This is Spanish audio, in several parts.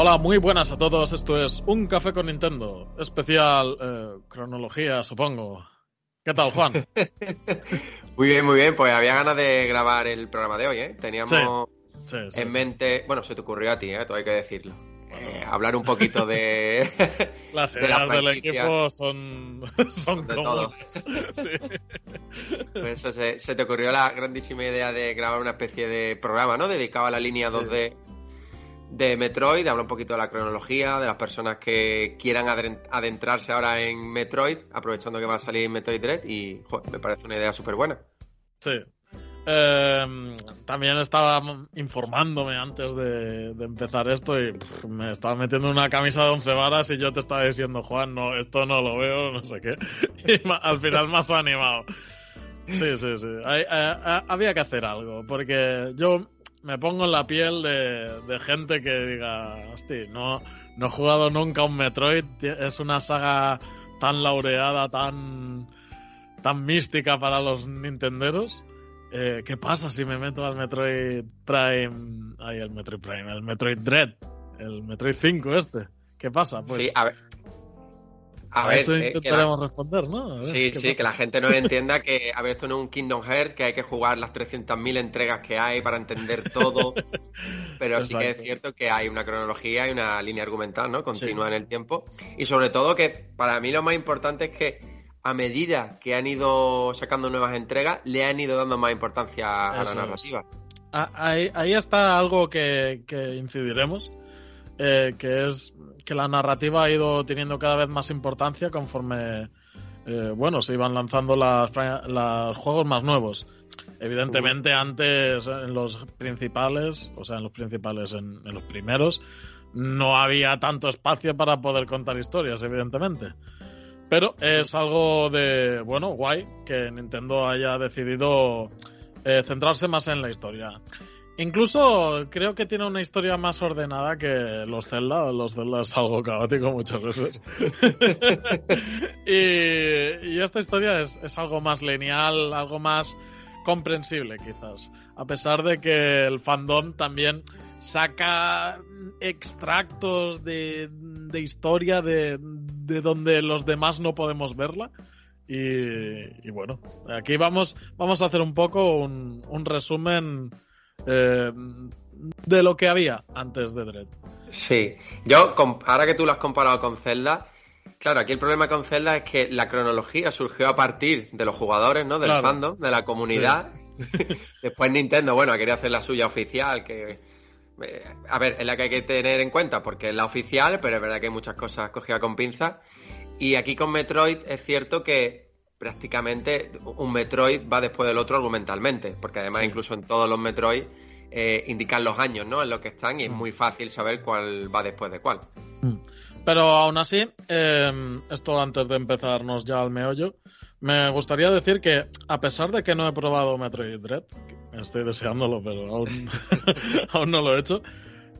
Hola, muy buenas a todos. Esto es Un Café con Nintendo. Especial eh, cronología, supongo. ¿Qué tal, Juan? muy bien, muy bien. Pues había ganas de grabar el programa de hoy, ¿eh? Teníamos Sí, sí, en mente, bueno, se te ocurrió a ti, ¿eh? Todo hay que decirlo. Eh, hablar un poquito de... Las de la ideas del equipo son, son de. Pues eso, se, se te ocurrió la grandísima idea de grabar una especie de programa, ¿no? Dedicado a la línea 2D de Metroid, de hablar un poquito de la cronología, de las personas que quieran adentrarse ahora en Metroid, aprovechando que va a salir Metroid Dread y me parece una idea súper buena. Sí. Eh, también estaba informándome antes de, empezar esto y me estaba metiendo una camisa de once varas y yo te estaba diciendo, Juan, no, esto no lo veo, no sé qué. Y al final has animado. Sí, sí, sí. Eh, eh, había que hacer algo, porque yo me pongo en la piel de, gente que diga, hostia, no, no he jugado nunca un Metroid, es una saga tan laureada, tan, tan mística para los nintenderos. Eh, ¿Qué pasa si me meto al Metroid Prime? Ay, el Metroid Prime, el Metroid Dread, el Metroid 5 este. ¿Qué pasa? Pues sí, a ver... A, a ver, eso eh, la- intentaremos responder, ¿no? Ver, Sí, ¿qué sí, pasa? que la gente no entienda que, a ver, esto no es un Kingdom Hearts, que hay que jugar las 300.000 entregas que hay para entender todo, pero sí que es cierto que hay una cronología y una línea argumental, ¿no? Continua en el tiempo. Y sobre todo que para mí lo más importante es que a medida que han ido sacando nuevas entregas, le han ido dando más importancia a Eso la narrativa. Ah, Ahí, ahí está algo que, que incidiremos, eh, que es que la narrativa ha ido teniendo cada vez más importancia conforme, eh, bueno, se iban lanzando las, los juegos más nuevos. Evidentemente antes en los principales, o sea, en los principales, en, en los primeros, no había tanto espacio para poder contar historias, evidentemente. Pero es algo de, bueno, guay que Nintendo haya decidido eh, centrarse más en la historia. Incluso creo que tiene una historia más ordenada que los Zelda. Los Zelda es algo caótico muchas veces. y, y esta historia es, es algo más lineal, algo más comprensible quizás. A pesar de que el fandom también saca extractos de, de historia de, de donde los demás no podemos verla. Y, y bueno, aquí vamos, vamos a hacer un poco un, un resumen eh, de lo que había antes de Dread. Sí, yo, ahora que tú lo has comparado con Zelda, claro, aquí el problema con Zelda es que la cronología surgió a partir de los jugadores, ¿no? Del Claro. fandom, de la comunidad. Después Nintendo, bueno, quería hacer la suya oficial, que... eh, A ver, es la que hay que tener en cuenta porque es la oficial, pero es verdad que hay muchas cosas cogidas con pinzas. Y aquí con Metroid es cierto que prácticamente un Metroid va después del otro argumentalmente, porque además Sí. incluso en todos los Metroid eh, indican los años, ¿no? En los que están y es Mm. muy fácil saber cuál va después de cuál. Pero aún así, eh, esto antes de empezarnos ya al meollo, me gustaría decir que a pesar de que no he probado Metroid Dread, estoy deseándolo, pero aún, aún no lo he hecho,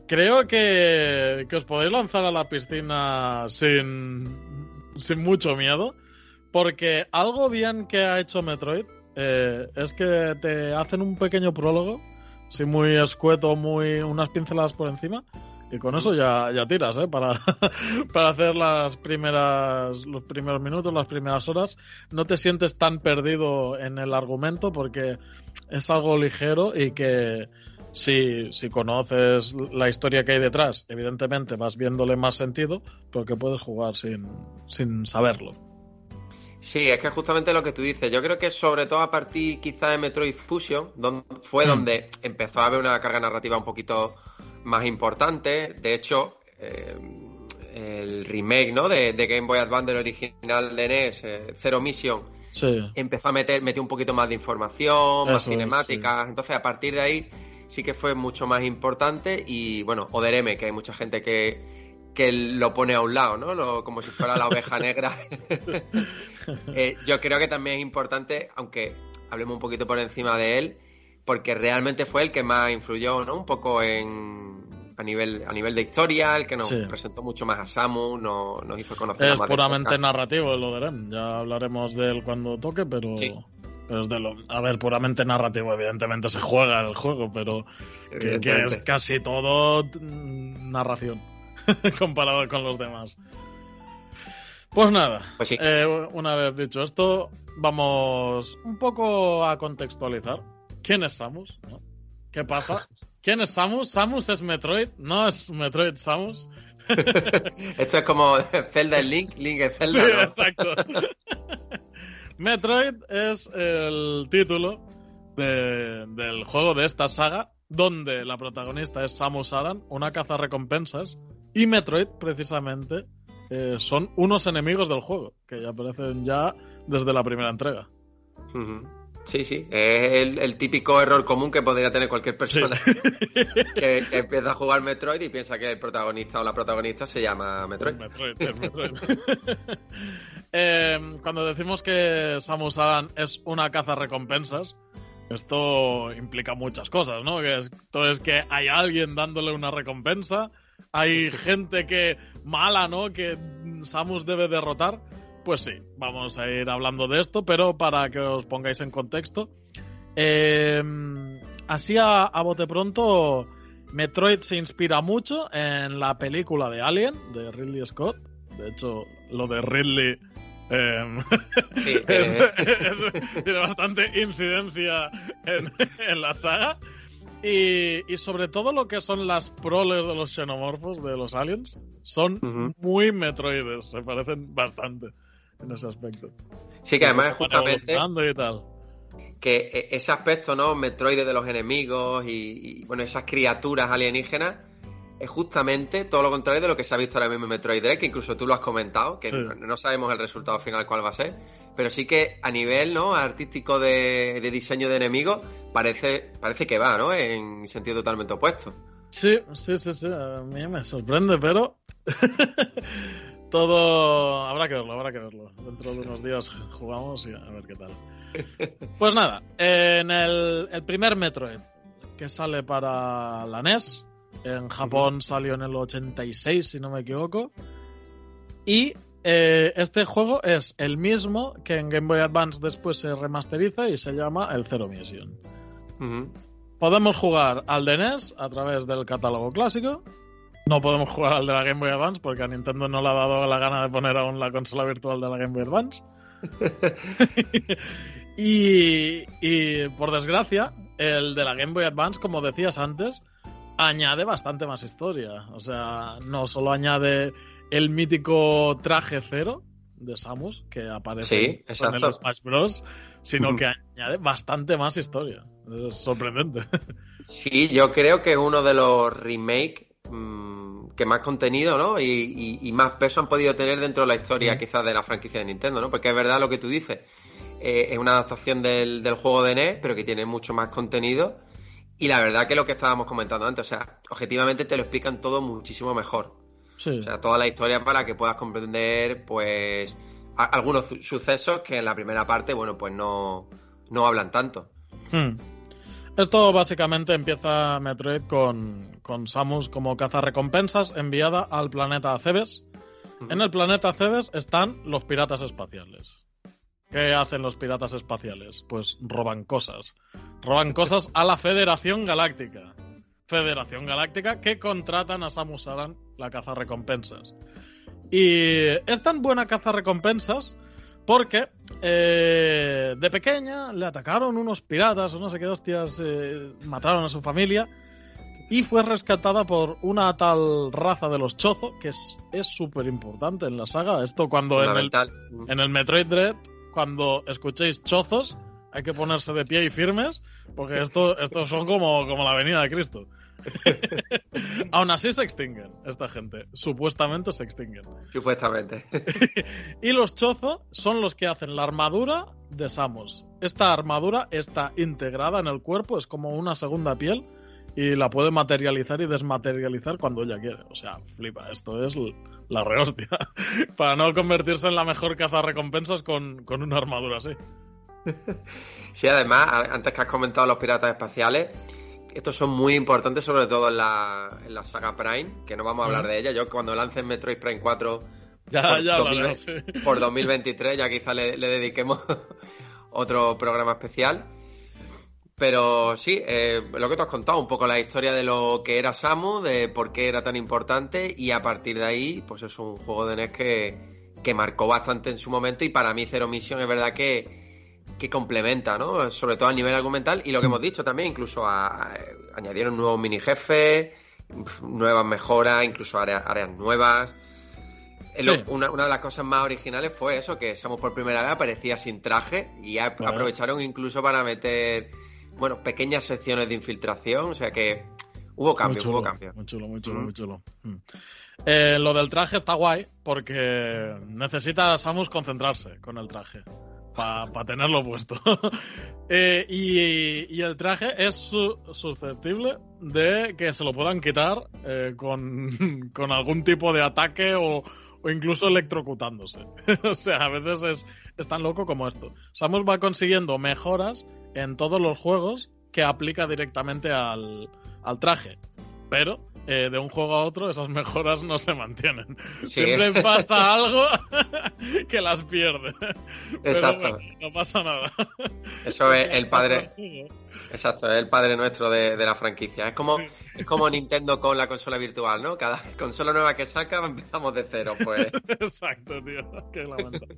creo que, que os podéis lanzar a la piscina sin, sin mucho miedo, porque algo bien que ha hecho Metroid eh, es que te hacen un pequeño prólogo, así muy escueto, muy unas pinceladas por encima, y con eso ya, ya tiras, ¿eh? Para, para hacer las primeras, los primeros minutos, las primeras horas. No te sientes tan perdido en el argumento porque es algo ligero y que si, si conoces la historia que hay detrás, evidentemente vas viéndole más sentido, pero que puedes jugar sin, sin saberlo. Sí, es que justamente lo que tú dices, yo creo que sobre todo a partir quizá de Metroid Fusion, don- fue Mm. donde empezó a haber una carga narrativa un poquito más importante. De hecho, eh, el remake ¿no? de, de Game Boy Advance del original de NES, eh, Zero Mission, Sí, empezó a meter, metió un poquito más de información, más Eso cinemáticas. Entonces, a partir de ahí sí que fue mucho más importante. Y bueno, Oder que hay mucha gente que, que lo pone a un lado, ¿no? Lo- como si fuera la oveja negra. Eh, yo creo que también es importante, aunque hablemos un poquito por encima de él, porque realmente fue el que más influyó, ¿no? Un poco en a nivel a nivel de historia, el que nos Sí. presentó mucho más a Samu, no- nos hizo conocer es más puramente narrativo lo de. Ya hablaremos de él cuando toque, pero, Sí. Pero es de lo, a ver, puramente narrativo, evidentemente se juega el juego, pero que, que es casi todo mm, narración comparado con los demás. Pues nada, Pues sí. eh, una vez dicho esto, vamos un poco a contextualizar. ¿Quién es Samus? ¿No? ¿Qué pasa? ¿Quién es Samus? Samus es Metroid, no es Metroid Samus. Esto es como Zelda en Link, Link en Sí, Zelda. ¿no? exacto. Metroid es el título de- del juego de esta saga, donde la protagonista es Samus Aran, una recompensas y Metroid, precisamente, eh, son unos enemigos del juego, que ya aparecen ya desde la primera entrega. Sí, sí, es el, el típico error común que podría tener cualquier persona que, que empieza a jugar Metroid y piensa que el protagonista o la protagonista se llama Metroid. Metroid, es Metroid. Eh, cuando decimos que Samus Aran es una caza recompensas, esto implica muchas cosas, ¿no? Que esto es que hay alguien dándole una recompensa, hay gente que mala, ¿no? Que Samus debe derrotar. Pues sí, vamos a ir hablando de esto, pero para que os pongáis en contexto. eh, así a, a bote pronto, Metroid se inspira mucho en la película de Alien, de Ridley Scott. De hecho, lo de Ridley eh, Sí, es- eh, es- tiene bastante incidencia en, en la saga. Y, y sobre todo lo que son las proles de los xenomorfos, de los aliens, son muy metroides, se parecen bastante en ese aspecto. sí, que además es justamente y tal. que e- ese aspecto, ¿no? Metroide de los enemigos y, y, bueno, esas criaturas alienígenas es justamente todo lo contrario de lo que se ha visto ahora mismo en Metroid Dread, que incluso tú lo has comentado, que Sí. no sabemos el resultado final cuál va a ser, pero sí que a nivel, ¿no? Artístico de, de diseño de enemigos parece, parece que va, ¿no? En sentido totalmente opuesto. Sí, sí, sí, sí, a mí me sorprende, pero todo habrá que verlo, habrá que verlo. Dentro de unos días jugamos y a ver qué tal. Pues nada, en el, el primer Metroid que sale para la NES, en Japón salió en el 86, si no me equivoco, y eh, este juego es el mismo que en Game Boy Advance después se remasteriza y se llama el Zero Mission. Podemos jugar al de NES a través del catálogo clásico. No podemos jugar al de la Game Boy Advance porque a Nintendo no le ha dado la gana de poner aún la consola virtual de la Game Boy Advance. y, y, por desgracia, el de la Game Boy Advance, como decías antes, añade bastante más historia. O sea, no solo añade el mítico traje cero de Samus que aparece Sí, en el Smash Bros, sino que añade bastante más historia. Es sorprendente. Sí, yo creo que es uno de los remakes mm, que más contenido, ¿no? Y, y- y más peso han podido tener dentro de la historia, quizás, de la franquicia de Nintendo, ¿no? Porque es verdad lo que tú dices. eh, es una adaptación del, del juego de NES, pero que tiene mucho más contenido. Y la verdad que lo que estábamos comentando antes, o sea, objetivamente te lo explican todo muchísimo mejor. Sí. O sea, toda la historia para que puedas comprender, pues, a- algunos su- sucesos que en la primera parte, bueno, pues no, no hablan tanto. Hmm. Esto básicamente empieza Metroid con, con Samus como cazarrecompensas enviada al planeta Cebes. En el planeta Cebes están los piratas espaciales. ¿Qué hacen los piratas espaciales? Pues roban cosas. Roban cosas a la Federación Galáctica. Federación Galáctica que contratan a Samus Aran, la cazarrecompensas. Y es tan buena cazarrecompensas porque eh, de pequeña le atacaron unos piratas o no sé qué hostias, eh, mataron a su familia y fue rescatada por una tal raza de los Chozo, que es súper importante en la saga. Esto cuando en el, en el Metroid Dread, cuando escuchéis chozos, hay que ponerse de pie y firmes, porque esto, estos son como, como la venida de Cristo. Aún así se extinguen esta gente. Supuestamente se extinguen. Supuestamente. Y los chozo son los que hacen la armadura de Samus. Esta armadura está integrada en el cuerpo, es como una segunda piel y la puede materializar y desmaterializar cuando ella quiere. O sea, flipa, esto es la rehostia. Para no convertirse en la mejor caza recompensas con, con una armadura así. Sí, además, antes que has comentado los piratas espaciales, estos son muy importantes, sobre todo en la, en la saga Prime, que no vamos a hablar de ella. Yo cuando lancen Metroid Prime 4 Ya, Por ya domino- hablaremos, sí. por 2023, ya quizá le, le dediquemos otro programa especial. Pero sí, eh, lo que te has contado, un poco la historia de lo que era Samu, de por qué era tan importante y a partir de ahí, pues es un juego de NES que, que marcó bastante en su momento y para mí Zero Mission es verdad que, que complementa, ¿no? Sobre todo a nivel argumental y lo que hemos dicho también, incluso a, añadieron nuevos mini jefes, nuevas mejoras, incluso áreas, áreas nuevas. Una, una, de las cosas más originales fue eso, que Samu por primera vez aparecía sin traje y aprovecharon incluso para meter bueno, pequeñas secciones de infiltración, o sea que hubo cambios, hubo cambios. Muy chulo, muy chulo, muy chulo. Mm. Eh, lo del traje está guay porque necesita Samus concentrarse con el traje para tenerlo puesto. Eh, y, el traje es susceptible de que se lo puedan quitar eh, con, con, algún tipo de ataque o, incluso electrocutándose. o sea, a veces es, es tan loco como esto. Samus va consiguiendo mejoras en todos los juegos que aplica directamente al, traje. Pero eh, de un juego a otro esas mejoras no se mantienen. Siempre pasa algo que las pierde. Exacto. no pasa nada. Eso es el padre. Exacto, es el padre nuestro de, la franquicia. Es como, es como Nintendo con la consola virtual, ¿no? Cada consola nueva que saca empezamos de cero, pues. Exacto, tío. Qué lamentable.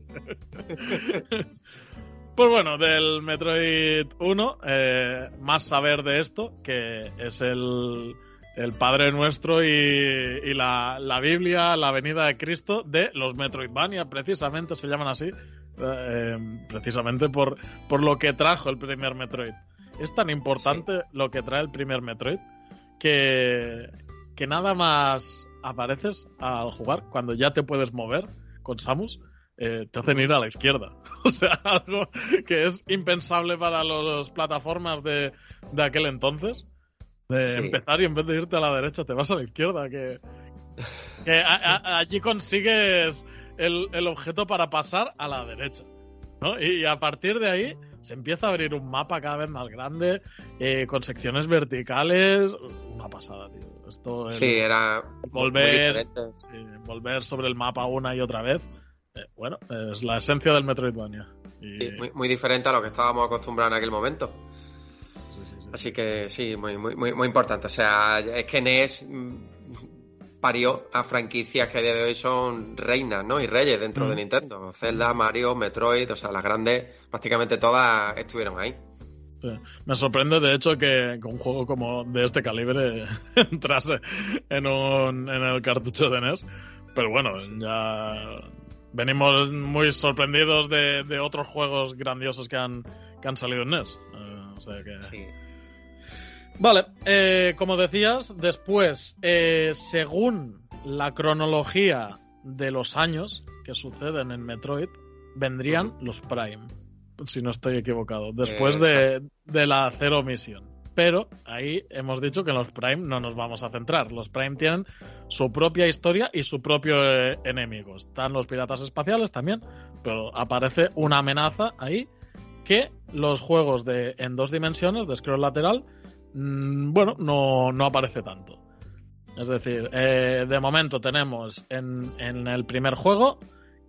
Pues bueno, del Metroid 1, eh, más saber de esto, que es el, el Padre Nuestro y, la, la, Biblia, la venida de Cristo de los Metroidvania, precisamente se llaman así, eh, precisamente por, por lo que trajo el primer Metroid. Es tan importante lo que trae el primer Metroid que, que nada más apareces al jugar, cuando ya te puedes mover con Samus, eh, te hacen ir a la izquierda. O sea, algo que es impensable para las plataformas de, de aquel entonces. De empezar y en vez de irte a la derecha te vas a la izquierda. Que, que allí consigues el, el, objeto para pasar a la derecha. ¿no? Y, a partir de ahí se empieza a abrir un mapa cada vez más grande, eh, con secciones verticales. Una pasada, tío. Esto sí, era. Volver, volver sobre el mapa una y otra vez eh, bueno, es la esencia del Metroidvania. muy, diferente a lo que estábamos acostumbrados en aquel momento. Así que sí, muy, muy, muy, importante. O sea, es que NES mm, parió a franquicias que a día de hoy son reinas, ¿no? Y reyes dentro de mm. Nintendo. Zelda, Mario, Metroid, o sea, las grandes, prácticamente todas estuvieron ahí. Me sorprende, de hecho, que, un juego como de este calibre entrase en, un, en el cartucho de NES. Pero bueno, ya venimos muy sorprendidos de, otros juegos grandiosos que han, que han salido en NES. Eh, vale, eh, como decías, después, eh, según la cronología de los años que suceden en Metroid, vendrían los Prime, si no estoy equivocado, después de, de la Zero Mission. Pero ahí hemos dicho que en los Prime no nos vamos a centrar. Los Prime tienen su propia historia y su propio eh, enemigo. Están los piratas espaciales también, pero aparece una amenaza ahí que los juegos de en dos dimensiones, de scroll lateral, mm, bueno, no, no, aparece tanto. Es decir, eh, de momento tenemos en, en el primer juego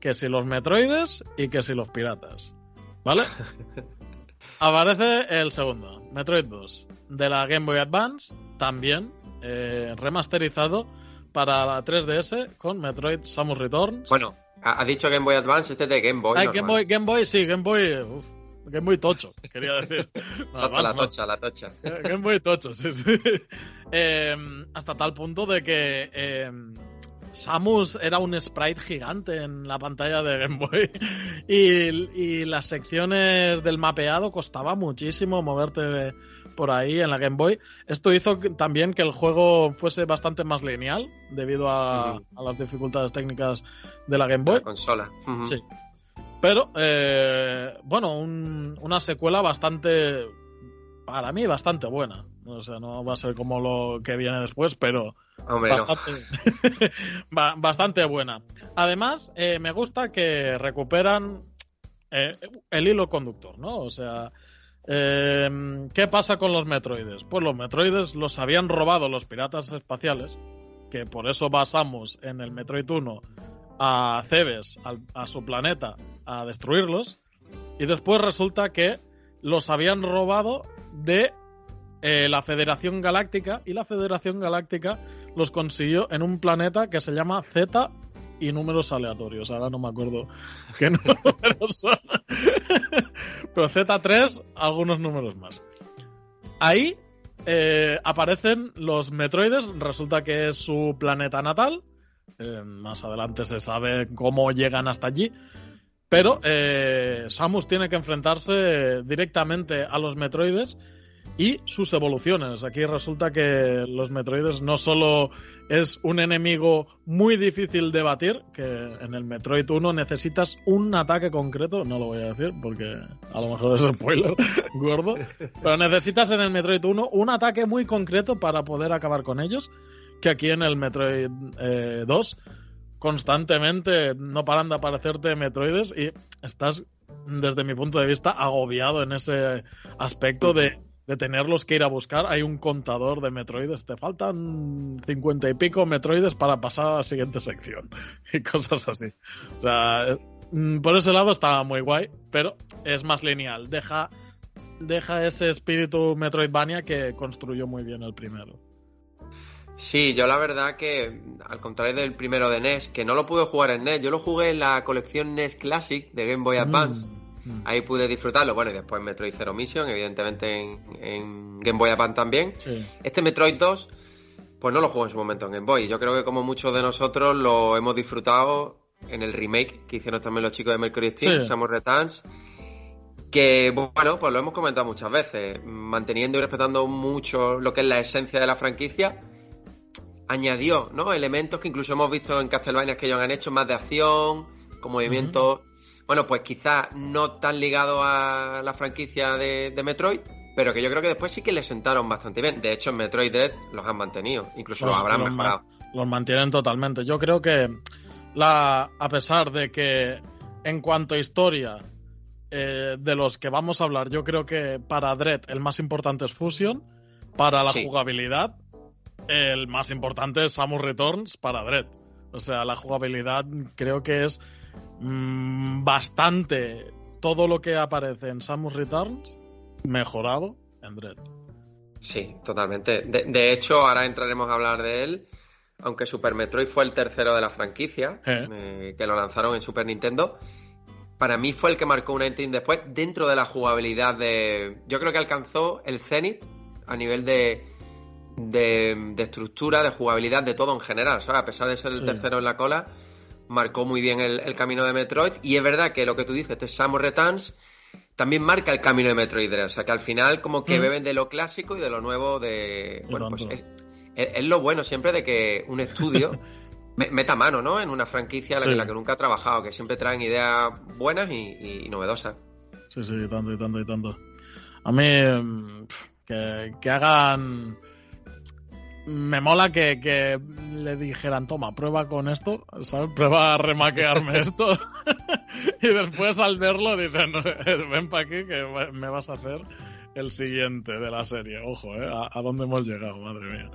que si los Metroides y que si los piratas. ¿Vale? Aparece el segundo, Metroid 2, de la Game Boy Advance, también eh, remasterizado para la 3DS con Metroid Samus Returns. Bueno, ha dicho Game Boy Advance, este de Game Boy. Game Boy, Game Boy, sí, Game Boy. Game Boy tocho, quería decir. la tocha, la tocha. Game Boy tocho, sí, sí. Eh, hasta tal punto de que eh, Samus era un sprite gigante en la pantalla de Game Boy y, las secciones del mapeado costaba muchísimo moverte por ahí en la Game Boy. Esto hizo también que el juego fuese bastante más lineal debido a, las dificultades técnicas de la Game Boy. La consola. Sí. Pero, eh, bueno, una secuela bastante, para mí, bastante buena. O sea, no va a ser como lo que viene después, pero bastante, buena. Además, eh, me gusta que recuperan eh, el hilo conductor, ¿no? O sea, em, ¿qué pasa con los Metroides? Pues los Metroides los habían robado los piratas espaciales, que por eso basamos en el Metroid 1 a Cebes, a su planeta, a destruirlos. Y después resulta que los habían robado de eh, la Federación Galáctica y la Federación Galáctica los consiguió en un planeta que se llama Z y números aleatorios. Ahora no me acuerdo qué números son. Pero Z3, algunos números más. Ahí eh, aparecen los Metroides. Resulta que es su planeta natal. Eh, más adelante se sabe cómo llegan hasta allí. Pero eh, Samus tiene que enfrentarse directamente a los Metroides y sus evoluciones. Aquí resulta que los Metroides no solo es un enemigo muy difícil de batir, que en el Metroid 1 necesitas un ataque concreto, no lo voy a decir porque a lo mejor es spoiler gordo, pero necesitas en el Metroid 1 un ataque muy concreto para poder acabar con ellos, que aquí en el Metroid 2 eh, constantemente no paran de aparecerte Metroides y estás, desde mi punto de vista, agobiado en ese aspecto de de tenerlos que ir a buscar. Hay un contador de Metroides. Te faltan cincuenta y pico Metroides para pasar a la siguiente sección. Y cosas así. O sea, mm, por ese lado está muy guay, pero es más lineal. Deja, deja ese espíritu Metroidvania que construyó muy bien el primero. Sí, yo la verdad que, al contrario del primero de NES, que no lo pude jugar en NES, yo lo jugué en la colección NES Classic de Game Boy mm. Advance. Mm. Ahí pude disfrutarlo. Bueno, y después Metroid Zero Mission, evidentemente en, Game Boy Advance también. Este Metroid 2, pues no lo jugué en su momento en Game Boy. Yo creo que como muchos de nosotros lo hemos disfrutado en el remake que hicieron también los chicos de Mercury Steam, sí. Samus Returns. Que bueno, pues lo hemos comentado muchas veces, manteniendo y respetando mucho lo que es la esencia de la franquicia, añadió ¿no? elementos que incluso hemos visto en Castlevania que ellos han hecho, más de acción, con movimientos bueno, pues quizás no tan ligado a la franquicia de, Metroid, pero que yo creo que después sí que le sentaron bastante bien. De hecho, en Metroid Dread los han mantenido, incluso los, habrán mejorado. los mantienen totalmente. Yo creo que, la, a pesar de que en cuanto a historia eh, de los que vamos a hablar, yo creo que para Dread el más importante es Fusion, para la jugabilidad el más importante es Samus Returns para Dread. O sea, la jugabilidad creo que es Mm, bastante todo lo que aparece en Samus Returns mejorado en Dread. Sí, totalmente. De, hecho, ahora entraremos a hablar de él. Aunque Super Metroid fue el tercero de la franquicia, eh. Eh, que lo lanzaron en Super Nintendo, para mí fue el que marcó un ending después dentro de la jugabilidad de... Yo creo que alcanzó el Zenith a nivel de, de, estructura, de jugabilidad, de todo en general, A pesar de ser el tercero en la cola, marcó muy bien el, camino de Metroid. Y es verdad que lo que tú dices, este Samus Returns, también marca el camino de Metroid O sea que al final, como que mm. beben de lo clásico y de lo nuevo de. Bueno, pues es, lo bueno siempre de que un estudio meta mano, ¿no? En una franquicia en la que nunca ha trabajado, que siempre traen ideas buenas y, novedosas. Sí, sí, tanto y tanto y tanto. A mí, mm, que, que hagan me mola que, que, le dijeran, toma, prueba con esto, ¿sabes? Prueba a remaquearme esto. y después al verlo dicen, ven para aquí que me vas a hacer el siguiente de la serie. Ojo, ¿eh? ¿A, dónde hemos llegado? Madre mía.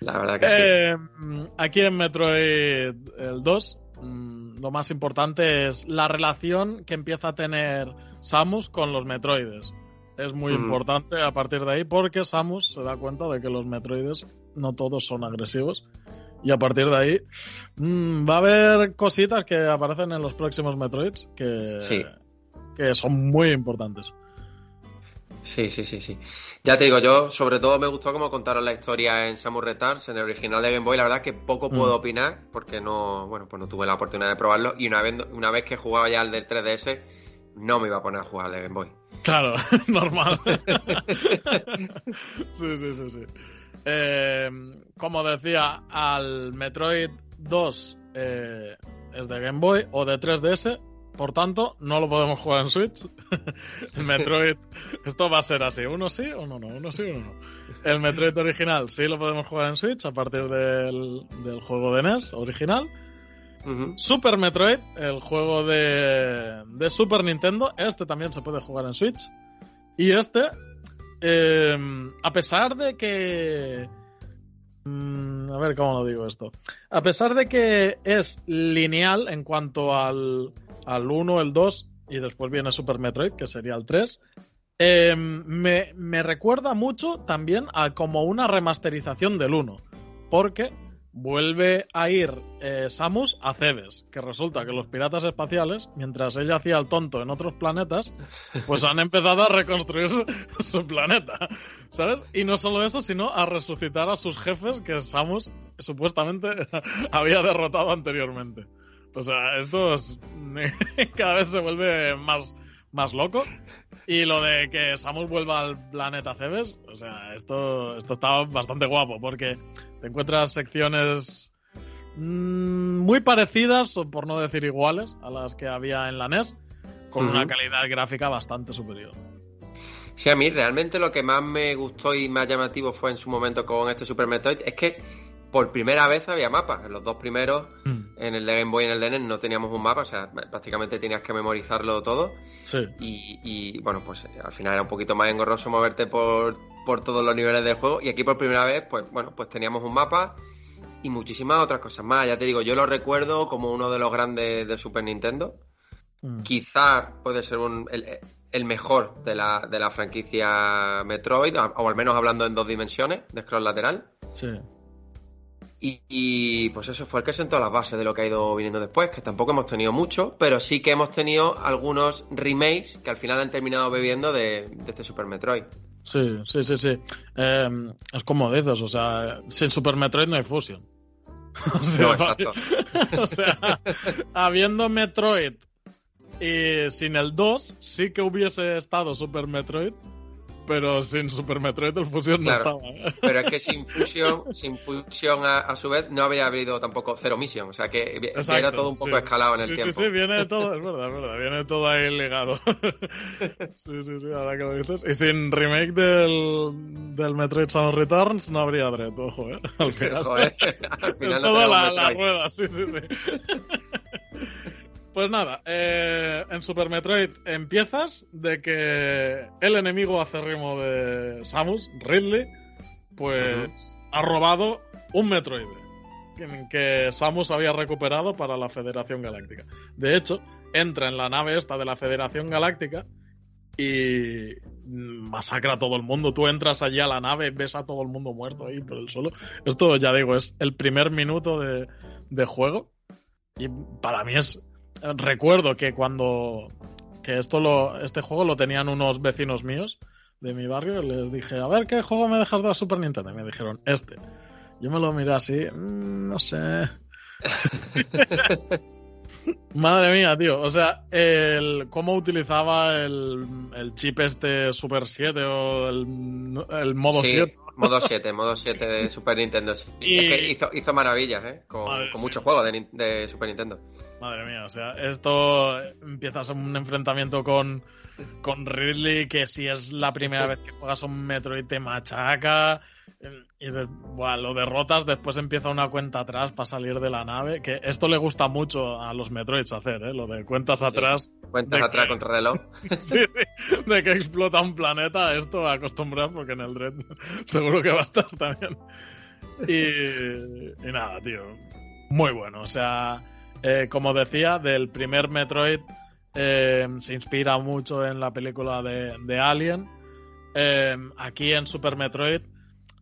la verdad que sí. Eh, aquí en Metroid el 2, mm, lo más importante es la relación que empieza a tener Samus con los Metroides es muy importante a partir de ahí porque Samus se da cuenta de que los Metroides no todos son agresivos. Y a partir de ahí mm, va a haber cositas que aparecen en los próximos Metroids que, que son muy importantes. Sí, sí, sí, sí. Ya te digo, yo sobre todo me gustó como contaron la historia en Samus Returns, en el original de Game Boy. La verdad que poco puedo mm. opinar porque no, bueno, pues no tuve la oportunidad de probarlo. Y una vez, una vez que jugaba ya el del 3DS, no me iba a poner a jugar al de Game Boy. Claro, normal. sí, sí, sí, sí. Eh, como decía, al Metroid 2 eh, es de Game Boy o de 3DS, por tanto, no lo podemos jugar en Switch. Metroid, esto va a ser así, uno sí o no, no, uno sí o no. El Metroid original sí lo podemos jugar en Switch a partir del, del juego de NES original. Super Metroid, el juego de, de, Super Nintendo, este también se puede jugar en Switch. Y este, eh, a pesar de que... Mm, a ver cómo lo digo esto. A pesar de que es lineal en cuanto al, al 1, el 2 y después viene Super Metroid, que sería el 3. Eh, me, me recuerda mucho también a como una remasterización del 1, porque vuelve a ir eh, Samus a Cebes, que resulta que los piratas espaciales, mientras ella hacía el tonto en otros planetas, pues han empezado a reconstruir su planeta, ¿sabes? Y no solo eso, sino a resucitar a sus jefes que Samus supuestamente había derrotado anteriormente. O sea, esto es- cada vez se vuelve más, más loco. Y lo de que Samus vuelva al planeta Cebes, o sea, esto, esto está bastante guapo, porque te encuentras secciones mm, muy parecidas, o por no decir iguales, a las que había en la NES, con una calidad gráfica bastante superior. Sí, a mí realmente lo que más me gustó y más llamativo fue en su momento con este Super Metroid es que por primera vez había mapas. En los dos primeros, en el de Game Boy y en el de NES, no teníamos un mapa, o sea, prácticamente tenías que memorizarlo todo. Sí, Y, y, bueno, pues al final era un poquito más engorroso moverte por, por todos los niveles del juego. Y aquí por primera vez, pues bueno, pues teníamos un mapa y muchísimas otras cosas más. Ya te digo, yo lo recuerdo como uno de los grandes de Super Nintendo. Mm. Quizá puede ser un, el, el mejor de la, de la franquicia Metroid, o al menos hablando en dos dimensiones, de scroll lateral. sí. Y, y, pues eso fue el que sentó las bases de lo que ha ido viniendo después, que tampoco hemos tenido mucho, pero sí que hemos tenido algunos remakes que al final han terminado bebiendo de, de este Super Metroid. Sí, sí, sí, sí. Eh, es como dices, o sea, sin Super Metroid no hay Fusion. O sea, No, exacto. o sea, habiendo Metroid y sin el 2, sí que hubiese estado Super Metroid, pero sin Super Metroid el Fusion Claro. no estaba. ¿eh? Pero es que sin Fusion, sin Fusion a, a su vez, no habría habido tampoco Zero Mission. O sea que era Exacto, todo un poco sí. escalado en el sí, tiempo. Sí, sí, viene todo, es verdad, es verdad, viene todo ahí ligado. sí, sí, sí, ahora que lo dices. Y sin remake del, del Metroid Samus Returns no habría Dread, ojo, ¿eh? Al final. Joder, al final no toda la, la rueda, sí, sí, sí. Pues nada, eh, en Super Metroid empiezas de que el enemigo acérrimo de Samus, Ridley, pues ha robado un Metroid que, que Samus había recuperado para la Federación Galáctica. De hecho, entra en la nave esta de la Federación Galáctica y masacra a todo el mundo. Tú entras allí a la nave, ves a todo el mundo muerto ahí por el suelo. Esto, ya digo, es el primer minuto de, de juego. Y para mí es. Recuerdo que cuando. Que esto lo, este juego lo tenían unos vecinos míos de mi barrio. Les dije, a ver, ¿qué juego me dejas de la Super Nintendo? Y me dijeron, este. Yo me lo miré así, "Mm, no sé. Madre mía, tío. O sea, el, cómo utilizaba el, el chip este Super 7 o el, el modo Sí, 7. Modo 7, modo 7 de Super Nintendo. sí. Y- Es que hizo, hizo maravillas, ¿eh? Con, Madre, con sí. muchos juegos de, de Super Nintendo. Madre mía, o sea, esto empiezas un enfrentamiento con, con Ridley que si es la primera vez que juegas un Metroid te machaca y de- buah, lo derrotas, después empieza una cuenta atrás para salir de la nave, que esto le gusta mucho a los Metroids hacer, ¿eh? lo de cuentas atrás, Cuentas atrás que- contra reloj. sí, sí, de que explota un planeta, esto a acostumbrar porque en el Dread seguro que va a estar también. Y, y nada, tío, muy bueno, o sea, eh, como decía, del primer Metroid eh, se inspira mucho en la película de, de Alien. Eh, aquí en Super Metroid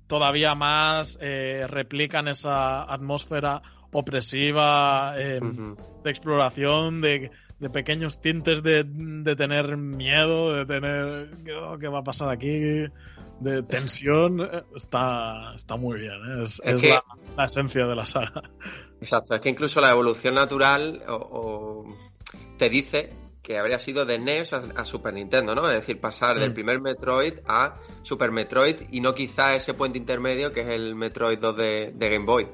todavía más eh, replican esa atmósfera opresiva eh, Ujú. de exploración, de, de pequeños tintes de, de tener miedo, de tener oh, qué va a pasar aquí, de tensión. Eh, Está, está muy bien, ¿eh? es, Es es que- la, la esencia de la saga. Exacto, es que incluso la evolución natural o, o te dice que habría sido de NES a, a Super Nintendo, ¿no? Es decir, pasar del Mm. primer Metroid a Super Metroid y no quizá ese puente intermedio que es el Metroid 2 de, de Game Boy.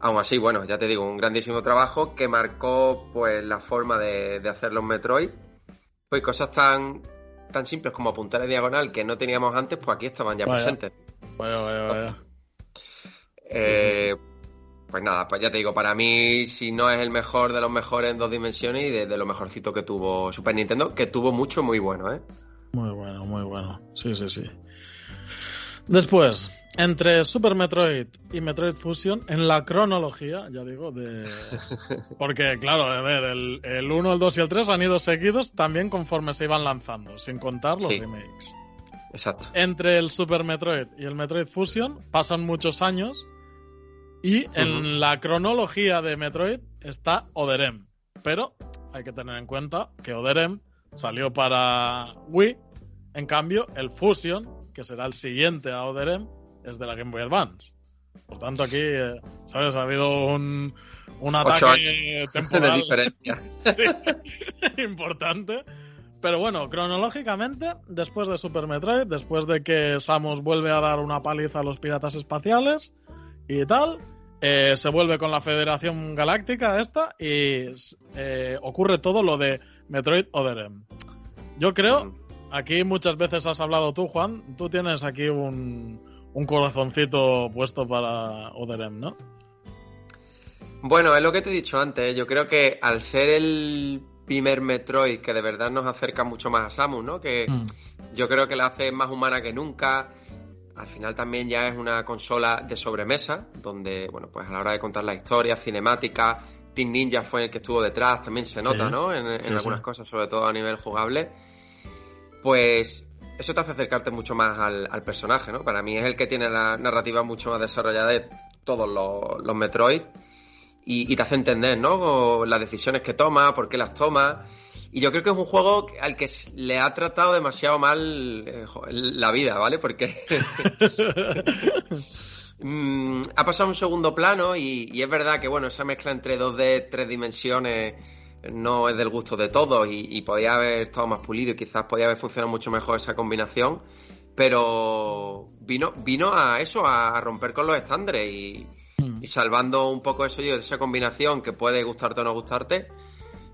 Aún así, bueno, ya te digo, un grandísimo trabajo que marcó pues la forma de, de hacer los Metroid. Pues cosas tan, tan simples como apuntar en diagonal que no teníamos antes, pues aquí estaban ya Vaya. presentes. Vaya, vaya, vaya. Eh, Pues nada, pues ya te digo, para mí, si no es el mejor de los mejores en dos dimensiones y de, de lo mejorcito que tuvo Super Nintendo, que tuvo mucho muy bueno, ¿eh? Muy bueno, muy bueno. Sí, sí, sí. Después, entre Super Metroid y Metroid Fusion, en la cronología, ya digo, de... Porque, claro, a ver, el, el 1, el 2 y el 3 han ido seguidos también conforme se iban lanzando, sin contar los Sí. remakes. Exacto. Entre el Super Metroid y el Metroid Fusion pasan muchos años y en la cronología de Metroid está Oderem. Pero hay que tener en cuenta que Oderem salió para Wii, en cambio el Fusion, que será el siguiente a Oderem, es de la Game Boy Advance. Por tanto, aquí, eh, ¿sabes? Ha habido un, un ataque De temporal diferencia. sí, importante. Pero bueno, cronológicamente, después de Super Metroid, después de que Samus vuelve a dar una paliza a los piratas espaciales y tal, eh, se vuelve con la Federación Galáctica esta y eh, ocurre todo lo de Metroid Oderem. Yo creo, aquí muchas veces has hablado tú, Juan, tú tienes aquí un, un corazoncito puesto para Oderem, ¿no? Bueno, es lo que te he dicho antes. Yo creo que al ser el primer Metroid que de verdad nos acerca mucho más a Samus, ¿no? Que Mm. yo creo que la hace más humana que nunca. Al final también ya es una consola de sobremesa, donde, bueno, pues a la hora de contar la historia, cinemática, Team Ninja fue el que estuvo detrás, también se nota, Sí. ¿no? En, en algunas sí. cosas, sobre todo a nivel jugable. Pues eso te hace acercarte mucho más al, al personaje, ¿no? Para mí es el que tiene la narrativa mucho más desarrollada de todos los, los Metroid y, y te hace entender, ¿no? O las decisiones que toma, por qué las toma. Y yo creo que es un juego al que le ha tratado demasiado mal eh, la vida, ¿vale? Porque mm, ha pasado un segundo plano y, y es verdad que, bueno, esa mezcla entre 2D, tres dimensiones no es del gusto de todos y, y podía haber estado más pulido y quizás podía haber funcionado mucho mejor esa combinación, pero vino, vino a eso, a romper con los estándares y, Mm. y salvando un poco eso yo de esa combinación que puede gustarte o no gustarte,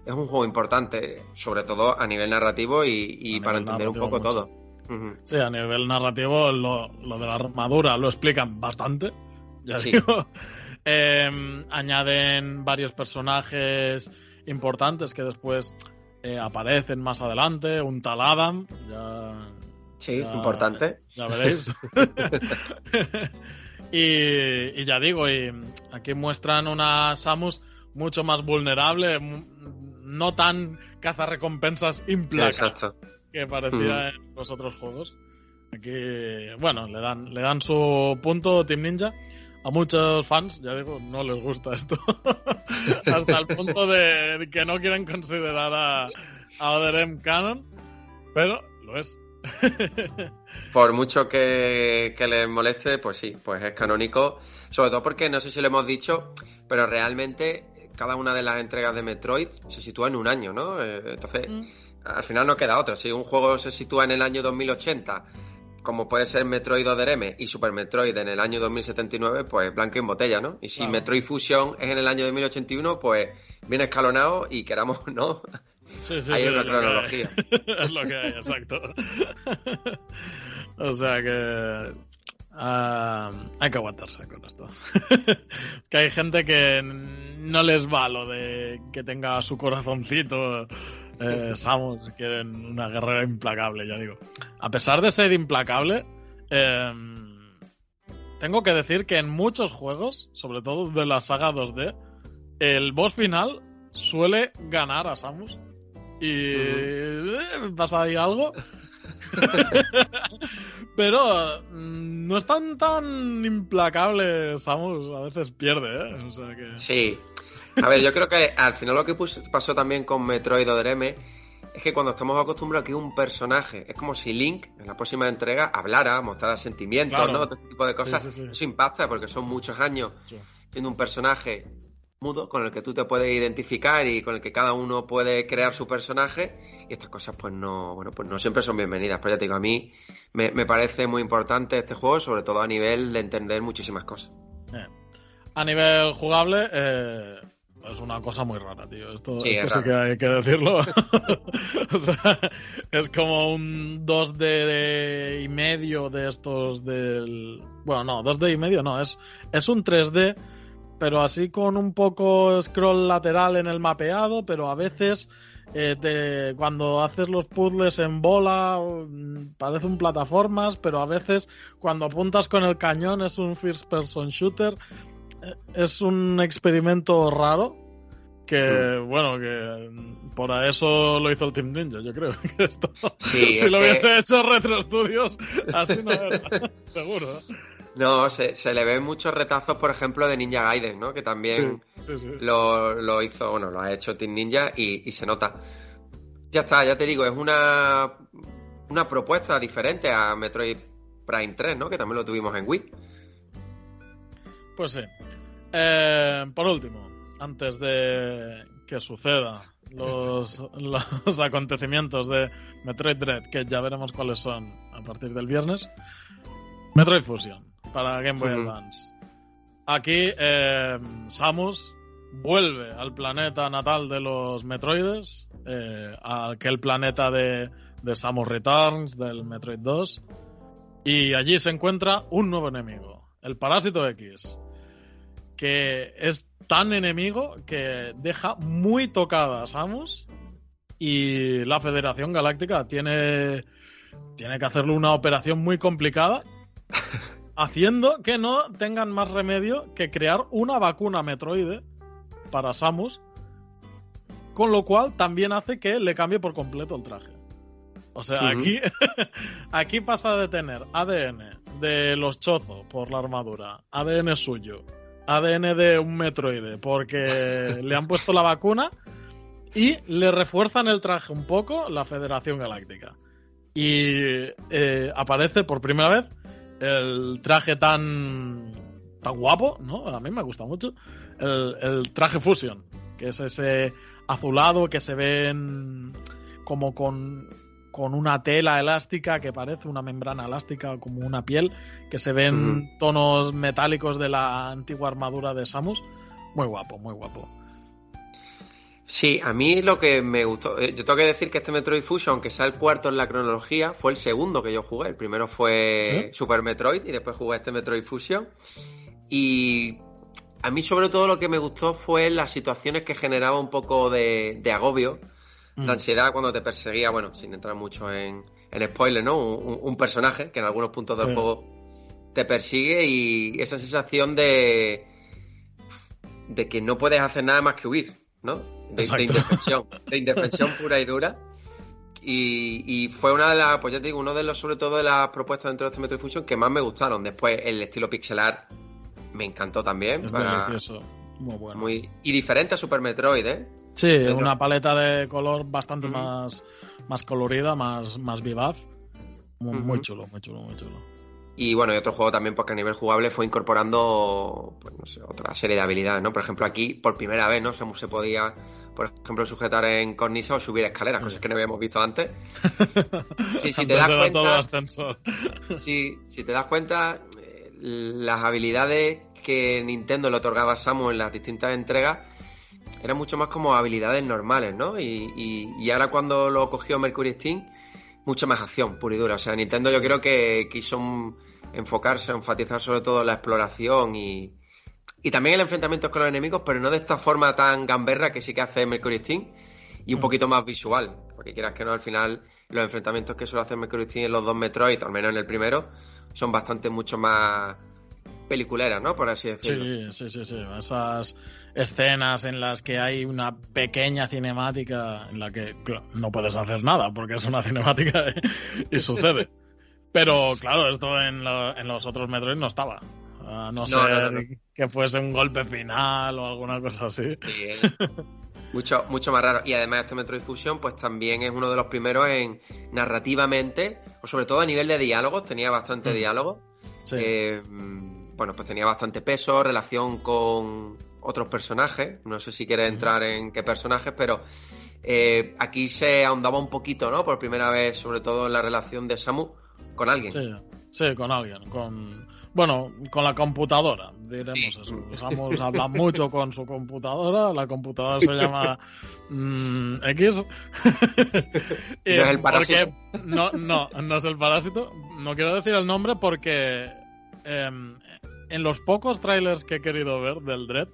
es un juego importante, sobre todo a nivel narrativo y, y para entender un poco mucho. todo. Sí, a nivel narrativo lo, lo de la armadura lo explican bastante. Ya Sí. digo. Eh, añaden varios personajes importantes que después eh, aparecen más adelante. Un tal Adam, ya, Sí, Ya- importante. ya veréis. y, y ya digo, y aquí muestran una Samus mucho más vulnerable, no tan cazarrecompensas implacable Exacto. que parecía en los otros juegos. Aquí, bueno, le dan, le dan su punto Team Ninja. A muchos fans, ya digo, no les gusta esto. Hasta el punto de que no quieren considerar a, a Oderem canon, pero lo es. Por mucho que, que les moleste, pues sí, pues es canónico. Sobre todo porque no sé si lo hemos dicho, pero realmente cada una de las entregas de Metroid se sitúa en un año, ¿no? Eh, Entonces, al final no queda otra. Si un juego se sitúa en el año 2080, como puede ser Metroid Other M y Super Metroid en el año 2079, pues blanco en botella, ¿no? Y si Claro. Metroid Fusion es en el año 2081, pues viene escalonado y queramos, ¿no? Sí, sí, Hay sí, una cronología. es lo que hay, exacto. o sea que. Ah, hay que aguantarse con esto. es que hay gente que no les va lo de que tenga su corazoncito. Eh, Samus, quieren una guerrera implacable, ya digo. A pesar de ser implacable, eh, tengo que decir que en muchos juegos, sobre todo de la saga 2D, el boss final suele ganar a Samus. Y eh, pasa ahí algo. Pero mm, no es tan tan implacable Samus, a veces pierde, ¿eh? O sea que... Sí. A ver, yo creo que al final lo que pasó también con Metroid es que cuando estamos acostumbrados a que un personaje, es como si Link en la próxima entrega hablara, mostrara sentimientos, Claro. ¿no? Todo este tipo de cosas. Sí, sí, sí. Eso impacta porque son muchos años siendo un personaje mudo con el que tú te puedes identificar y con el que cada uno puede crear su personaje y estas cosas pues no bueno pues no siempre son bienvenidas pero ya te digo a mí me, me parece muy importante este juego sobre todo a nivel de entender muchísimas cosas Eh, A nivel jugable, eh, es una cosa muy rara, tío. Esto, Sí, esto es sí que hay que decirlo. o sea, es como un 2D de- y medio de estos del... Bueno, no, 2D y medio no, es, es un 3D, pero así con un poco scroll lateral en el mapeado, pero a veces eh, de, cuando haces los puzzles en bola mm, parece un plataformas, pero a veces cuando apuntas con el cañón es un first person shooter. Eh, Es un experimento raro que, bueno, que por eso lo hizo el Team Ninja, yo creo. Que esto, Sí, si es lo que- hubiese hecho Retro Studios, así no era, seguro. No, se, se le ven muchos retazos, por ejemplo, de Ninja Gaiden, ¿no? Que también Sí, sí. lo, lo hizo, bueno, lo ha hecho Team Ninja y, y se nota. Ya está, ya te digo, es una, una propuesta diferente a Metroid Prime 3, ¿no? Que también lo tuvimos en Wii. Pues sí. Eh, por último, antes de que suceda los, los acontecimientos de Metroid Dread, que ya veremos cuáles son a partir del viernes, Metroid Fusion para Game Boy. Advance. Aquí eh, Samus vuelve al planeta natal de los Metroides, eh, a aquel planeta de, de Samus Returns, del Metroid 2, y allí se encuentra un nuevo enemigo, el Parásito X que es tan enemigo que deja muy tocada a Samus y la Federación Galáctica tiene, tiene que hacerle una operación muy complicada haciendo que no tengan más remedio que crear una vacuna metroide para Samus con lo cual también hace que le cambie por completo el traje. O sea, aquí, aquí pasa de tener ADN de los chozos por la armadura, ADN suyo, ADN de un metroide porque le han puesto la vacuna y le refuerzan el traje un poco la Federación Galáctica. Y eh, aparece por primera vez el traje tan tan guapo, ¿no? A mí me gusta mucho. El, el traje Fusion, que es ese azulado que se ven como con, con una tela elástica que parece una membrana elástica, como una piel, que se ven tonos metálicos de la antigua armadura de Samus. Muy guapo, muy guapo. Sí, a mí lo que me gustó, eh, yo tengo que decir que este Metroid Fusion, aunque sea el cuarto en la cronología, fue el segundo que yo jugué. El primero fue ¿Sí? Super Metroid y después jugué este Metroid Fusion. Y a mí sobre todo lo que me gustó fue las situaciones que generaba un poco de, de agobio, Mm. de ansiedad cuando te perseguía, bueno, sin entrar mucho en, en spoiler, ¿no? Un, un- un personaje que en algunos puntos del Sí. juego te persigue y esa sensación de de que no puedes hacer nada más que huir, ¿no? De, de indefensión, de indefensión pura y dura. Y, y fue una de las, pues ya te digo, uno de los, sobre todo de las propuestas dentro de este Metroid Fusion que más me gustaron. Después el estilo pixelar me encantó también. Es para- delicioso. Muy bueno. muy, y diferente a Super Metroid, ¿eh? Sí, una paleta de color bastante más, más colorida, más, más vivaz. Muy, chulo, muy chulo, muy chulo. Y bueno, y otro juego también porque a nivel jugable fue incorporando pues, no sé, otra serie de habilidades, ¿no? Por ejemplo, aquí por primera vez, ¿no? Se, se podía, por ejemplo, sujetar en cornisa o subir escaleras, cosas que no habíamos visto antes. Sí, si te das cuenta, si, si te das cuenta, las habilidades que Nintendo le otorgaba a Samus en las distintas entregas eran mucho más como habilidades normales, ¿no? Y, y- y ahora cuando lo cogió Mercury Steam, mucha más acción, pura y dura. O sea, Nintendo yo creo que quiso enfocarse, enfatizar sobre todo la exploración y, y también el enfrentamiento con los enemigos, pero no de esta forma tan gamberra que sí que hace Mercury Steam y un Mm. poquito más visual, porque quieras que no, al final los enfrentamientos que suele hacer Mercury Steam en los dos Metroid, al menos en el primero, son bastante mucho más peliculeras, ¿no? Por así decirlo. Sí, sí, sí, sí. Esas escenas en las que hay una pequeña cinemática en la que claro, no puedes hacer nada porque es una cinemática y, y sucede. Pero claro, esto en, lo- en los otros Metroid no estaba. A no No, ser no, no, no. que fuese un golpe final o alguna cosa así. Sí, eh. mucho, mucho más raro. Y además este Metroid Fusion, pues también es uno de los primeros en narrativamente, o sobre todo a nivel de diálogos, tenía bastante Mm. diálogo. Sí. Eh, bueno, pues tenía bastante peso, relación con otros personajes. No sé si quieres entrar en qué personajes, pero eh, aquí se ahondaba un poquito, ¿no? Por primera vez, sobre todo en la relación de Samu con alguien. Sí, sí, con alguien, con bueno, con la computadora, diremos Sí. eso. Samus habla mucho con su computadora, la computadora se llama mm, X. Eh, No es el parásito. porque- no, no, no es el parásito. No quiero decir el nombre porque em, en los pocos trailers que he querido ver del Dread,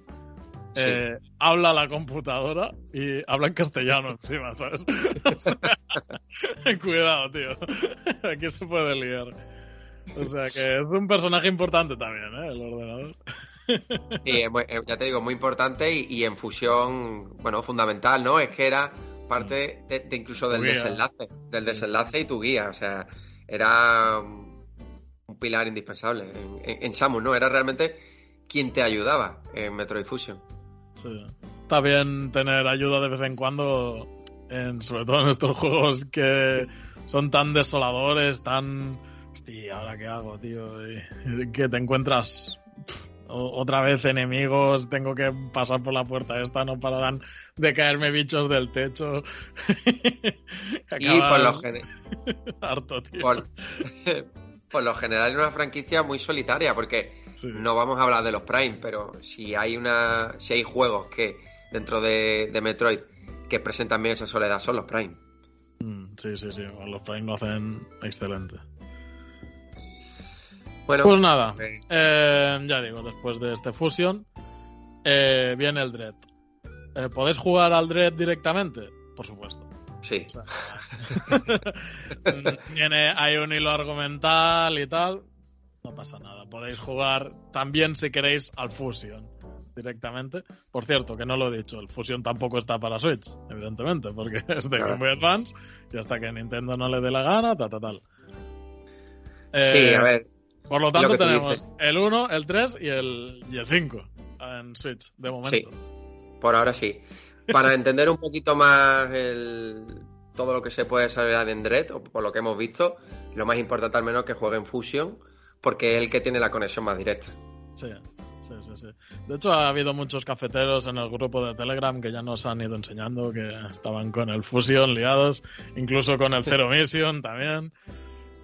eh, habla la computadora y habla en castellano encima, ¿sabes? cuidado, tío. Aquí se puede liar. O sea que es un personaje importante también, ¿eh? El ordenador. Sí, ya te digo, muy importante y, en fusión, bueno, fundamental, ¿no? Es que era parte de, incluso del desenlace, del desenlace y tu guía, o sea, era un pilar indispensable en, en Samus, ¿no? Era realmente quien te ayudaba en Metroid Fusion. Está bien tener ayuda de vez en cuando, en, sobre todo en estos juegos que son tan desoladores, tan... Hostia, ¿ahora qué hago, tío? que te encuentras otra vez enemigos, tengo que pasar por la puerta esta, no pararán de caerme bichos del techo. sí, por lo general. Harto, tío. Por... lo general es una franquicia muy solitaria, porque no vamos a hablar de los Prime, pero si hay una. si hay juegos que dentro de, Metroid que presentan bien esa soledad, son los Prime. Mm, sí, sí, sí. Los Prime lo hacen excelente. Bueno, pues nada, eh, ya digo, después de este Fusion, eh, viene el Dread. Eh, ¿Podéis jugar al Dread directamente? Por supuesto. Sí. tiene, hay un hilo argumental y tal no pasa nada. Podéis jugar también si queréis al Fusion directamente. Por cierto, que no lo he dicho, el Fusion tampoco está para Switch, evidentemente, porque es de Game Boy Advance y hasta que Nintendo no le dé la gana, ta, ta, tal. sí, a ver. Por lo tanto, tenemos el 1, el 3 y el, y el 5 en Switch, de momento. Sí, por ahora sí. Para entender un poquito más el, todo lo que se puede saber en Dread, o por lo que hemos visto, lo más importante al menos es que jueguen Fusion porque es el que tiene la conexión más directa. Sí, sí, sí, sí. De hecho, ha habido muchos cafeteros en el grupo de Telegram que ya nos han ido enseñando que estaban con el Fusion liados, incluso con el Zero Mission también.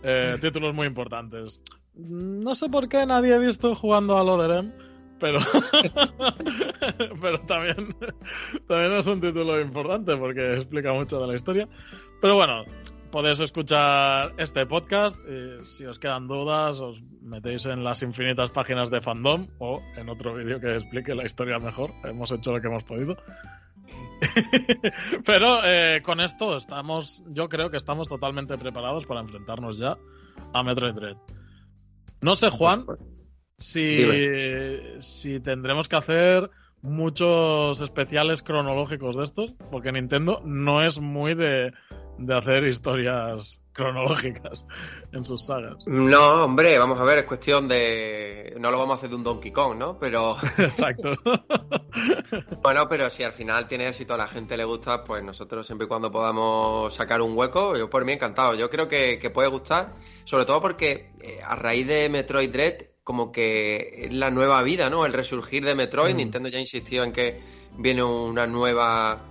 Eh, títulos muy importantes. No sé por qué nadie ha visto jugando a Loderem, pero pero también también es un título importante porque explica mucho de la historia. Pero bueno, podéis escuchar este podcast. Y si os quedan dudas, os metéis en las infinitas páginas de fandom o en otro vídeo que explique la historia mejor. Hemos hecho lo que hemos podido. Pero eh, con esto estamos, yo creo que estamos totalmente preparados para enfrentarnos ya a Metroid Dread. No sé, Juan, si, si tendremos que hacer muchos especiales cronológicos de estos, porque Nintendo no es muy de, de hacer historias cronológicas en sus sagas. No, hombre, vamos a ver, es cuestión de... No lo vamos a hacer de un Donkey Kong, ¿no? Pero... Exacto. bueno, pero si al final tiene éxito, a la gente le gusta, pues nosotros siempre y cuando podamos sacar un hueco, yo por mí encantado. Yo creo que, puede gustar, sobre todo porque eh, a raíz de Metroid Dread, como que es la nueva vida, ¿no? El resurgir de Metroid, mm. Nintendo ya insistió en que viene una nueva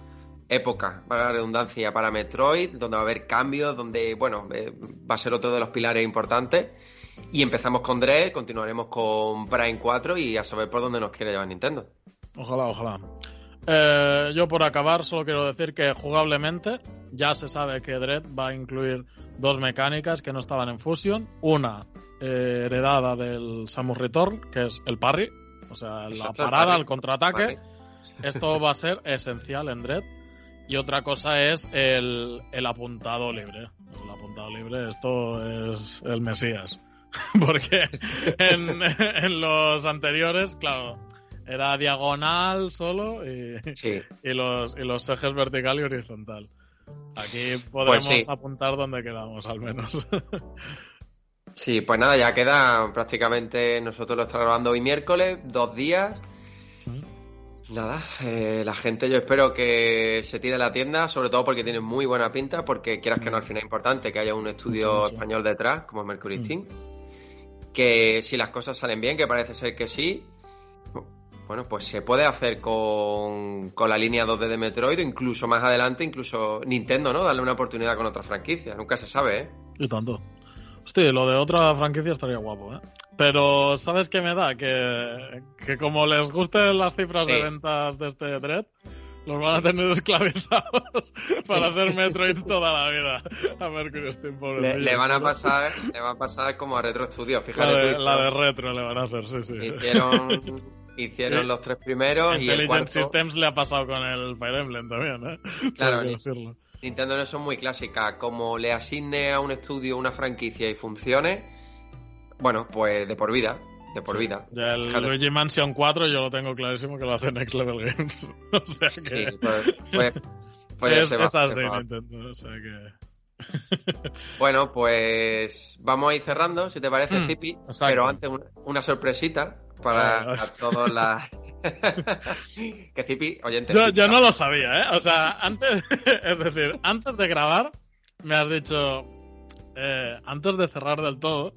época, para la redundancia, para Metroid, donde va a haber cambios, donde, bueno, eh, va a ser otro de los pilares importantes. Y empezamos con Dread, continuaremos con Prime 4 y a saber por dónde nos quiere llevar Nintendo. Ojalá, ojalá. Eh, yo por acabar solo quiero decir que jugablemente ya se sabe que Dread va a incluir dos mecánicas que no estaban en Fusion. Una eh, heredada del Samus Return, que es el parry, o sea, la parada, el, contraataque. Esto va a ser esencial en Dread y otra cosa es el, apuntado libre. El apuntado libre, esto es el Mesías. Porque en, los anteriores, claro, era diagonal solo y, y, los, y los ejes vertical y horizontal. Aquí podemos pues apuntar donde quedamos, al menos. Sí, pues nada, ya queda prácticamente, nosotros lo estamos grabando hoy miércoles, dos días. Nada, eh, la gente yo espero que se tire a la tienda, sobre todo porque tiene muy buena pinta, porque quieras que no, al final es importante que haya un estudio español detrás, como Mercury mm. Steam, que si las cosas salen bien, que parece ser que sí, bueno, pues se puede hacer con, con la línea 2D de Metroid, incluso más adelante, incluso Nintendo, ¿no? Darle una oportunidad con otra franquicia, nunca se sabe, ¿eh? Y tanto. Hostia, lo de otra franquicia estaría guapo, ¿eh? Pero, ¿sabes qué me da? Que, que como les gusten las cifras de ventas de este Dread, los van a tener esclavizados para hacer Metroid toda la vida a Mercury Steam. Le, le, van a pasar, le va a pasar como a Retro Studios, fíjate. La de, la de retro le van a hacer, sí, sí. Hicieron hicieron los tres primeros y el Intelligent Systems le ha pasado con el Fire Emblem también, ¿eh? Claro, Nintendo no son muy clásicas. Como le asigne a un estudio una franquicia y funcione, bueno, pues de por vida. De por vida. Ya el Luigi Mansion 4 yo lo tengo clarísimo que lo hace Next Level Games. o sea que... Sí, pues, pues, pues es, así Nintendo, o sea que... bueno, pues vamos a ir cerrando, si te parece, mm, Pero antes una, sorpresita para todos las... que Zipi, oyente... Yo, no lo sabía, ¿eh? O sea, antes, es decir, antes de grabar me has dicho, eh, antes de cerrar del todo,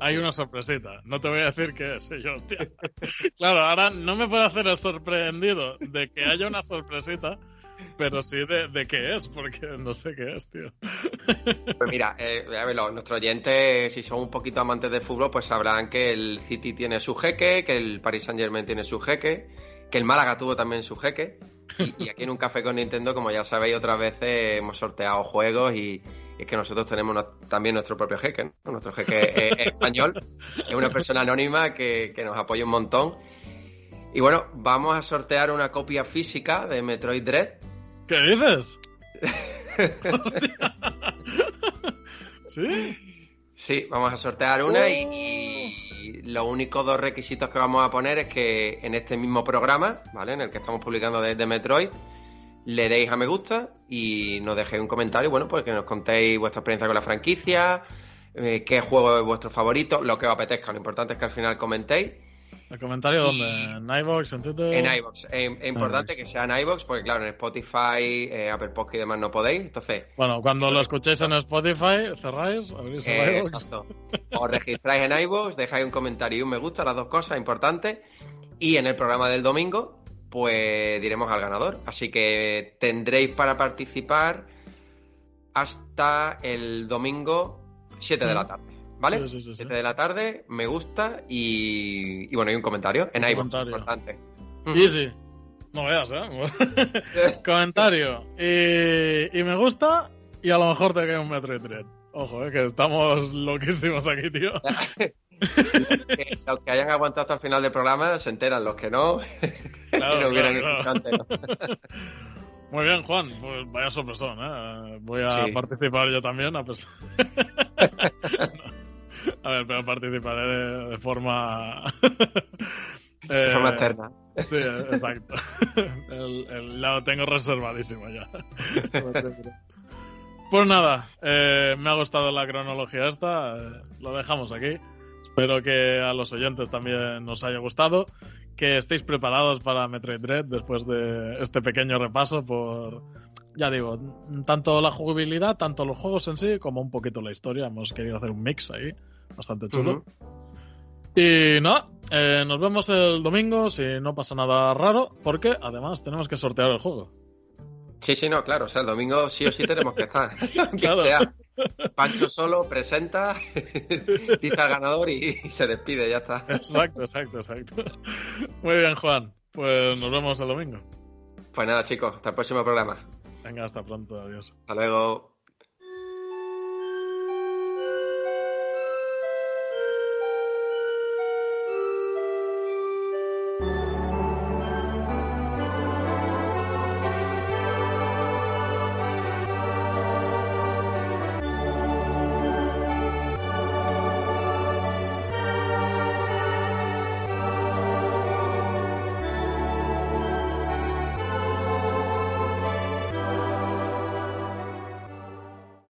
hay una sorpresita. No te voy a decir qué es. yo, claro, ahora no me puedo hacer el sorprendido de que haya una sorpresita pero sí de, qué es, porque no sé qué es, tío. Pues mira, eh, a ver, nuestros oyentes, si son un poquito amantes de fútbol, pues sabrán que el City tiene su jeque, que el Paris Saint Germain tiene su jeque, que el Málaga tuvo también su jeque. Y, aquí en un café con Nintendo, como ya sabéis, otras veces hemos sorteado juegos y, es que nosotros tenemos también nuestro propio jeque, nuestro jeque español, es una persona anónima que, que nos apoya un montón. Y bueno, vamos a sortear una copia física de Metroid Dread ¿Qué dices? ¿Sí? Sí, vamos a sortear una y, los únicos dos requisitos que vamos a poner es que en este mismo programa, ¿vale? En el que estamos publicando desde Metroid, le deis a me gusta y nos dejéis un comentario, bueno, pues que nos contéis vuestra experiencia con la franquicia, eh, qué juego es vuestro favorito, lo que os apetezca. Lo importante es que al final comentéis ¿El comentario dónde? ¿En iVoox? ¿En Twitter? En iVoox. Es, importante que sea en iVoox porque, claro, en Spotify, eh, Apple Podcast y demás no podéis. Entonces. Bueno, cuando lo escuchéis en Spotify, cerráis, abrís eh, Exacto. Os registráis en iVoox, dejáis un comentario y un me gusta, las dos cosas importantes. Y en el programa del domingo, pues diremos al ganador. Así que tendréis para participar hasta el domingo 7 de la tarde. ¿Vale? Sí, 7 de la tarde, me gusta y, y bueno, hay un comentario en iVoox, importante. Sí, sí. No veas, ¿eh? comentario. Y, y, me gusta y a lo mejor te queda un metro y tres. Ojo, ¿eh? que estamos loquísimos aquí, tío. los, que, hayan aguantado hasta el final del programa se enteran, los que no, claro, claro, Muy bien, Juan. Pues vaya sorpresón, ¿eh? Voy a participar yo también, a pesar... A ver, pero participaré de, forma. de forma externa. Sí, exacto. El, lado tengo reservadísimo ya. Pues nada, eh, me ha gustado la cronología esta. Eh, lo dejamos aquí. Espero que a los oyentes también nos haya gustado. Que estéis preparados para Metroid Dread después de este pequeño repaso por, ya digo, tanto la jugabilidad, tanto los juegos en sí, como un poquito la historia. Hemos querido hacer un mix ahí bastante chulo. Y no, eh, nos vemos el domingo si no pasa nada raro, porque además tenemos que sortear el juego. Sí, sí, no, claro. O sea, el domingo sí o sí tenemos que estar. que sea. Pancho solo presenta, dice al ganador y, se despide, ya está. Exacto, exacto, exacto. Muy bien, Juan. Pues nos vemos el domingo. Pues nada, chicos, hasta el próximo programa. Venga, hasta pronto, adiós. Hasta luego.